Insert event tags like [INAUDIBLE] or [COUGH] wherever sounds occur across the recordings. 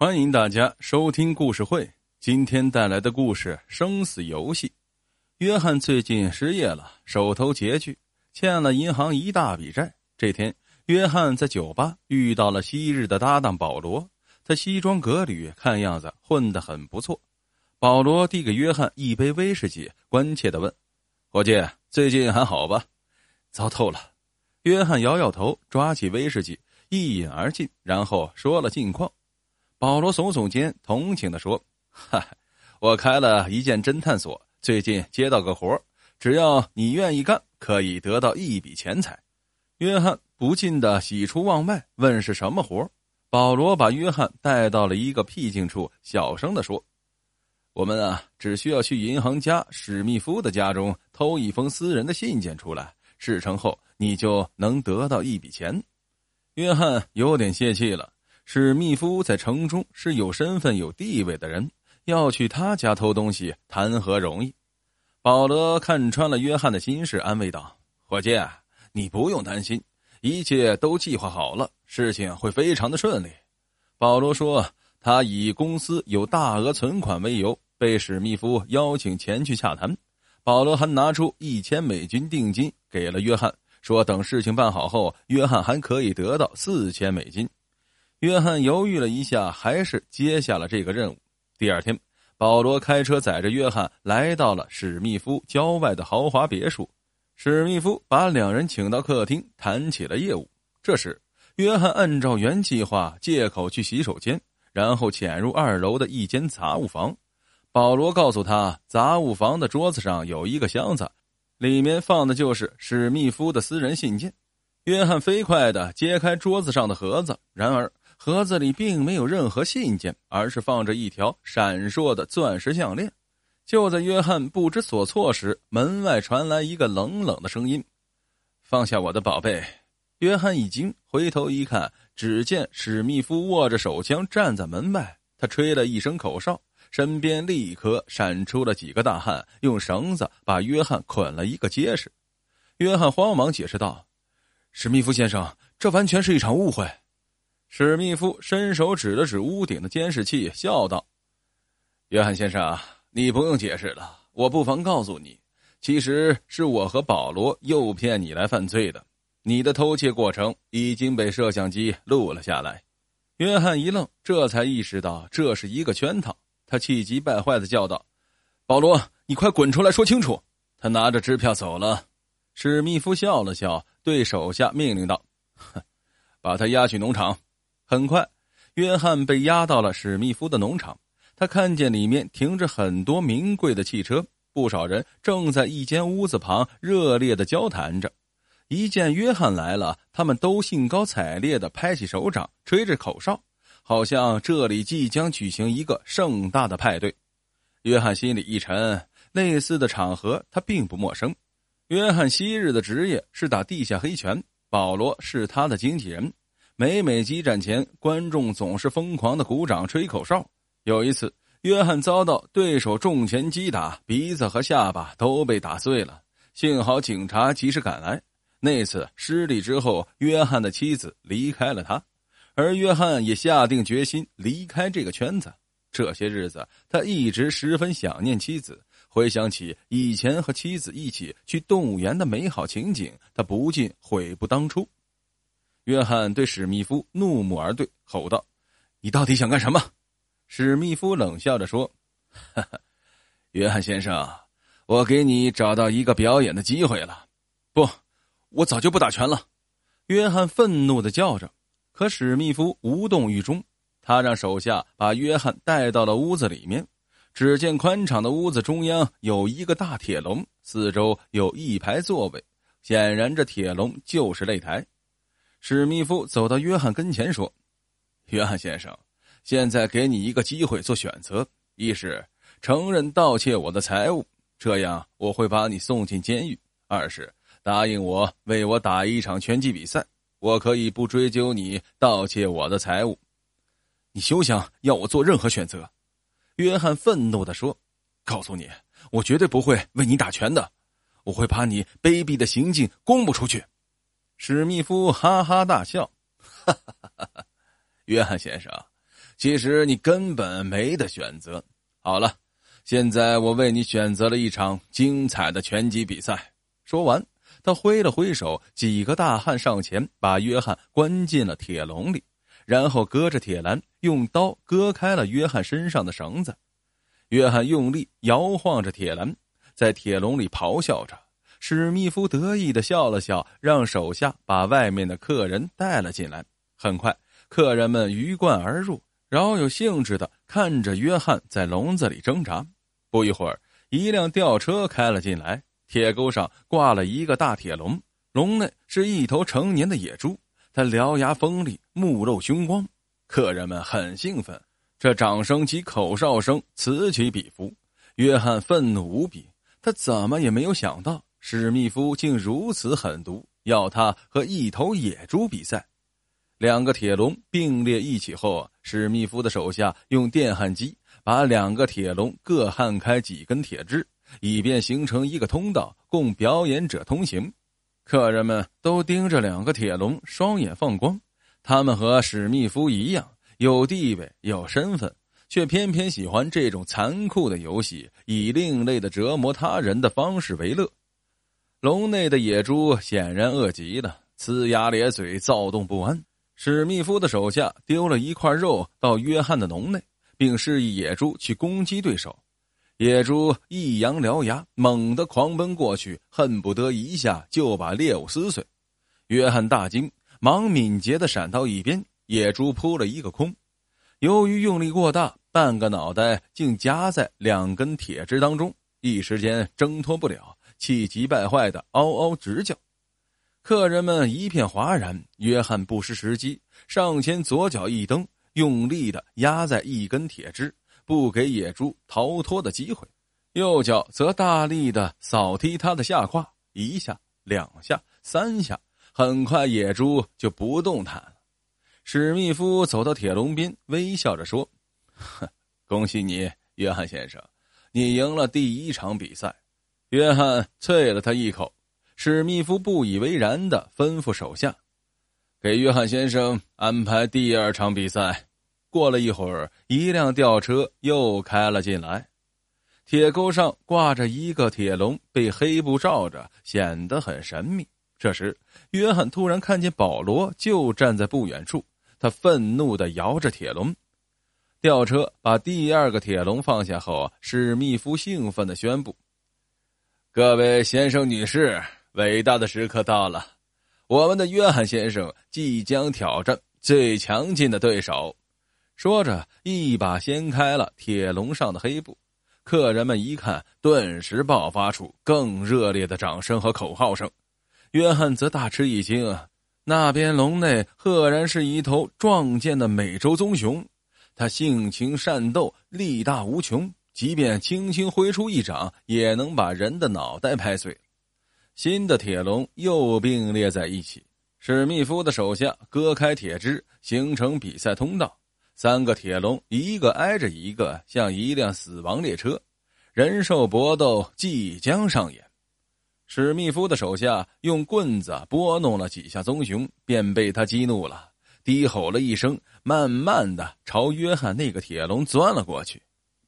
欢迎大家收听故事会。今天带来的故事《生死游戏》。约翰最近失业了，手头拮据，欠了银行一大笔债。这天，约翰在酒吧遇到了昔日的搭档保罗。他西装革履，看样子混得很不错。保罗递给约翰一杯威士忌，关切的问：“伙计，最近还好吧？”糟透了。约翰摇摇头，抓起威士忌一饮而尽，然后说了近况。保罗耸耸肩，同情的说：“ [LAUGHS] 哈，我开了一间侦探所，最近接到个活只要你愿意干，可以得到一笔钱财。”约翰不禁的喜出望外，问是什么活保罗把约翰带到了一个僻静处，小声的说：“我们啊，只需要去银行家史密夫的家中偷一封私人的信件出来，事成后你就能得到一笔钱。”约翰有点泄气了。史密夫在城中是有身份、有地位的人，要去他家偷东西，谈何容易？保罗看穿了约翰的心事，安慰道：“伙计，你不用担心，一切都计划好了，事情会非常的顺利。”保罗说：“他以公司有大额存款为由，被史密夫邀请前去洽谈。保罗还拿出一千美金定金给了约翰，说等事情办好后，约翰还可以得到四千美金。”约翰犹豫了一下，还是接下了这个任务。第二天，保罗开车载着约翰来到了史密夫郊外的豪华别墅。史密夫把两人请到客厅，谈起了业务。这时，约翰按照原计划借口去洗手间，然后潜入二楼的一间杂物房。保罗告诉他，杂物房的桌子上有一个箱子，里面放的就是史密夫的私人信件。约翰飞快地揭开桌子上的盒子，然而。盒子里并没有任何信件，而是放着一条闪烁的钻石项链。就在约翰不知所措时，门外传来一个冷冷的声音：“放下我的宝贝！”约翰一惊，回头一看，只见史密夫握着手枪站在门外。他吹了一声口哨，身边立刻闪出了几个大汉，用绳子把约翰捆了一个结实。约翰慌忙解释道：“史密夫先生，这完全是一场误会。”史密夫伸手指了指屋顶的监视器，笑道：“约翰先生，你不用解释了。我不妨告诉你，其实是我和保罗诱骗你来犯罪的。你的偷窃过程已经被摄像机录了下来。”约翰一愣，这才意识到这是一个圈套。他气急败坏的叫道：“保罗，你快滚出来说清楚！”他拿着支票走了。史密夫笑了笑，对手下命令道：“哼，把他押去农场。”很快，约翰被押到了史密夫的农场。他看见里面停着很多名贵的汽车，不少人正在一间屋子旁热烈的交谈着。一见约翰来了，他们都兴高采烈的拍起手掌，吹着口哨，好像这里即将举行一个盛大的派对。约翰心里一沉，类似的场合他并不陌生。约翰昔日的职业是打地下黑拳，保罗是他的经纪人。每每激战前，观众总是疯狂的鼓掌、吹口哨。有一次，约翰遭到对手重拳击打，鼻子和下巴都被打碎了。幸好警察及时赶来。那次失利之后，约翰的妻子离开了他，而约翰也下定决心离开这个圈子。这些日子，他一直十分想念妻子，回想起以前和妻子一起去动物园的美好情景，他不禁悔不当初。约翰对史密夫怒目而对，吼道：“你到底想干什么？”史密夫冷笑着说：“哈哈，约翰先生，我给你找到一个表演的机会了。”“不，我早就不打拳了。”约翰愤怒的叫着。可史密夫无动于衷，他让手下把约翰带到了屋子里面。只见宽敞的屋子中央有一个大铁笼，四周有一排座位，显然这铁笼就是擂台。史密夫走到约翰跟前说：“约翰先生，现在给你一个机会做选择：一是承认盗窃我的财物，这样我会把你送进监狱；二是答应我为我打一场拳击比赛，我可以不追究你盗窃我的财物。你休想要我做任何选择！”约翰愤怒地说：“告诉你，我绝对不会为你打拳的，我会把你卑鄙的行径公布出去。”史密夫哈哈大笑：“哈哈哈哈约翰先生，其实你根本没得选择。好了，现在我为你选择了一场精彩的拳击比赛。说完，他挥了挥手，几个大汉上前把约翰关进了铁笼里，然后隔着铁栏用刀割开了约翰身上的绳子。约翰用力摇晃着铁栏，在铁笼里咆哮着。史密夫得意的笑了笑，让手下把外面的客人带了进来。很快，客人们鱼贯而入，饶有兴致的看着约翰在笼子里挣扎。不一会儿，一辆吊车开了进来，铁钩上挂了一个大铁笼，笼内是一头成年的野猪，它獠牙锋利，目露凶光。客人们很兴奋，这掌声及口哨声此起彼伏。约翰愤怒无比，他怎么也没有想到。史密夫竟如此狠毒，要他和一头野猪比赛。两个铁笼并列一起后，史密夫的手下用电焊机把两个铁笼各焊开几根铁枝，以便形成一个通道，供表演者通行。客人们都盯着两个铁笼，双眼放光。他们和史密夫一样，有地位、有身份，却偏偏喜欢这种残酷的游戏，以另类的折磨他人的方式为乐。笼内的野猪显然饿极了，呲牙咧嘴，躁动不安。史密夫的手下丢了一块肉到约翰的笼内，并示意野猪去攻击对手。野猪一扬獠牙，猛地狂奔过去，恨不得一下就把猎物撕碎。约翰大惊，忙敏捷地闪到一边，野猪扑了一个空。由于用力过大，半个脑袋竟夹在两根铁枝当中，一时间挣脱不了。气急败坏的嗷嗷直叫，客人们一片哗然。约翰不失时机，上前左脚一蹬，用力的压在一根铁枝，不给野猪逃脱的机会；右脚则大力的扫踢他的下胯，一下、两下、三下，很快野猪就不动弹了。史密夫走到铁笼边，微笑着说：“恭喜你，约翰先生，你赢了第一场比赛。”约翰啐了他一口，史密夫不以为然的吩咐手下：“给约翰先生安排第二场比赛。”过了一会儿，一辆吊车又开了进来，铁钩上挂着一个铁笼，被黑布罩着，显得很神秘。这时，约翰突然看见保罗就站在不远处，他愤怒的摇着铁笼。吊车把第二个铁笼放下后，史密夫兴奋的宣布。各位先生、女士，伟大的时刻到了！我们的约翰先生即将挑战最强劲的对手。说着，一把掀开了铁笼上的黑布。客人们一看，顿时爆发出更热烈的掌声和口号声。约翰则大吃一惊啊！那边笼内赫然是一头壮健的美洲棕熊，它性情善斗，力大无穷。即便轻轻挥出一掌，也能把人的脑袋拍碎。新的铁笼又并列在一起，史密夫的手下割开铁枝，形成比赛通道。三个铁笼一个挨着一个，像一辆死亡列车。人兽搏斗即将上演。史密夫的手下用棍子拨弄了几下棕熊，便被他激怒了，低吼了一声，慢慢的朝约翰那个铁笼钻了过去。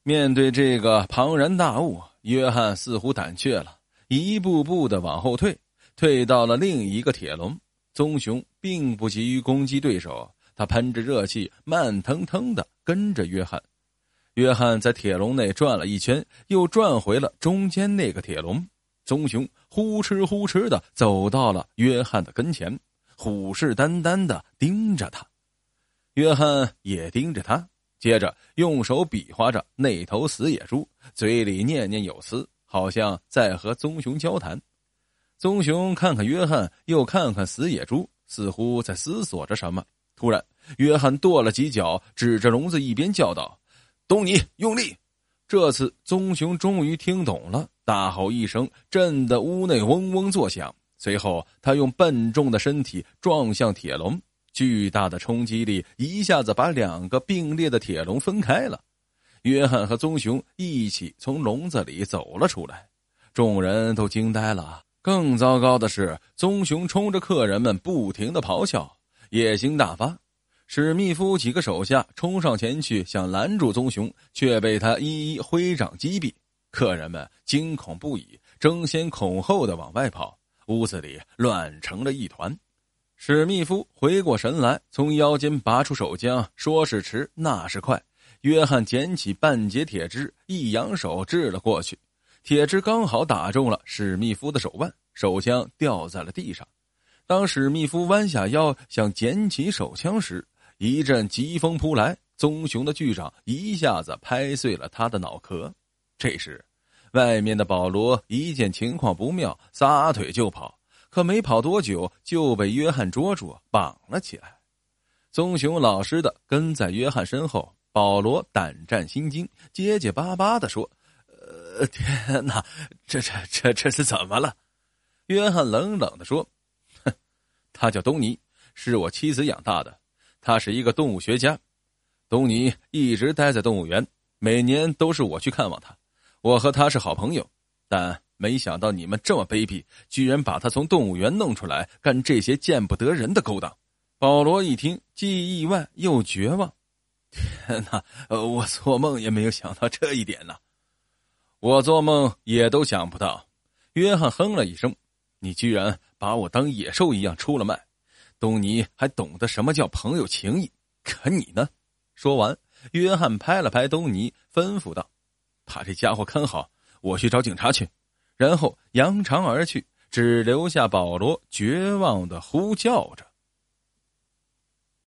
面对这个庞然大物，约翰似乎胆怯了，一步步的往后退，退到了另一个铁笼。棕熊并不急于攻击对手，他喷着热气，慢腾腾的跟着约翰。约翰在铁笼内转了一圈，又转回了中间那个铁笼。棕熊呼哧呼哧的走到了约翰的跟前，虎视眈眈的盯着他。约翰也盯着他。接着用手比划着那头死野猪，嘴里念念有词，好像在和棕熊交谈。棕熊看看约翰，又看看死野猪，似乎在思索着什么。突然，约翰跺了几脚，指着笼子一边叫道：“东尼，用力！”这次棕熊终于听懂了，大吼一声，震得屋内嗡嗡作响。随后，他用笨重的身体撞向铁笼。巨大的冲击力一下子把两个并列的铁笼分开了，约翰和棕熊一起从笼子里走了出来，众人都惊呆了。更糟糕的是，棕熊冲着客人们不停的咆哮，野心大发。史密夫几个手下冲上前去想拦住棕熊，却被他一一挥掌击毙。客人们惊恐不已，争先恐后的往外跑，屋子里乱成了一团。史密夫回过神来，从腰间拔出手枪，说是迟，那是快。约翰捡起半截铁枝，一扬手掷了过去，铁枝刚好打中了史密夫的手腕，手枪掉在了地上。当史密夫弯下腰想捡起手枪时，一阵疾风扑来，棕熊的巨掌一下子拍碎了他的脑壳。这时，外面的保罗一见情况不妙，撒腿就跑。可没跑多久，就被约翰捉住，绑了起来。棕熊老实的跟在约翰身后。保罗胆战心惊，结结巴巴的说：“呃，天哪，这这这这是怎么了？”约翰冷冷的说：“哼，他叫东尼，是我妻子养大的。”他是一个动物学家，东尼一直待在动物园，每年都是我去看望他。我和他是好朋友，但没想到你们这么卑鄙，居然把他从动物园弄出来干这些见不得人的勾当。保罗一听，既意外又绝望。天哪，我做梦也没有想到这一点呢。我做梦也都想不到。约翰哼了一声：“你居然把我当野兽一样出了卖。”东尼还懂得什么叫朋友情谊，可你呢？说完，约翰拍了拍东尼，吩咐道：“把这家伙看好，我去找警察去。”然后扬长而去，只留下保罗绝望的呼叫着。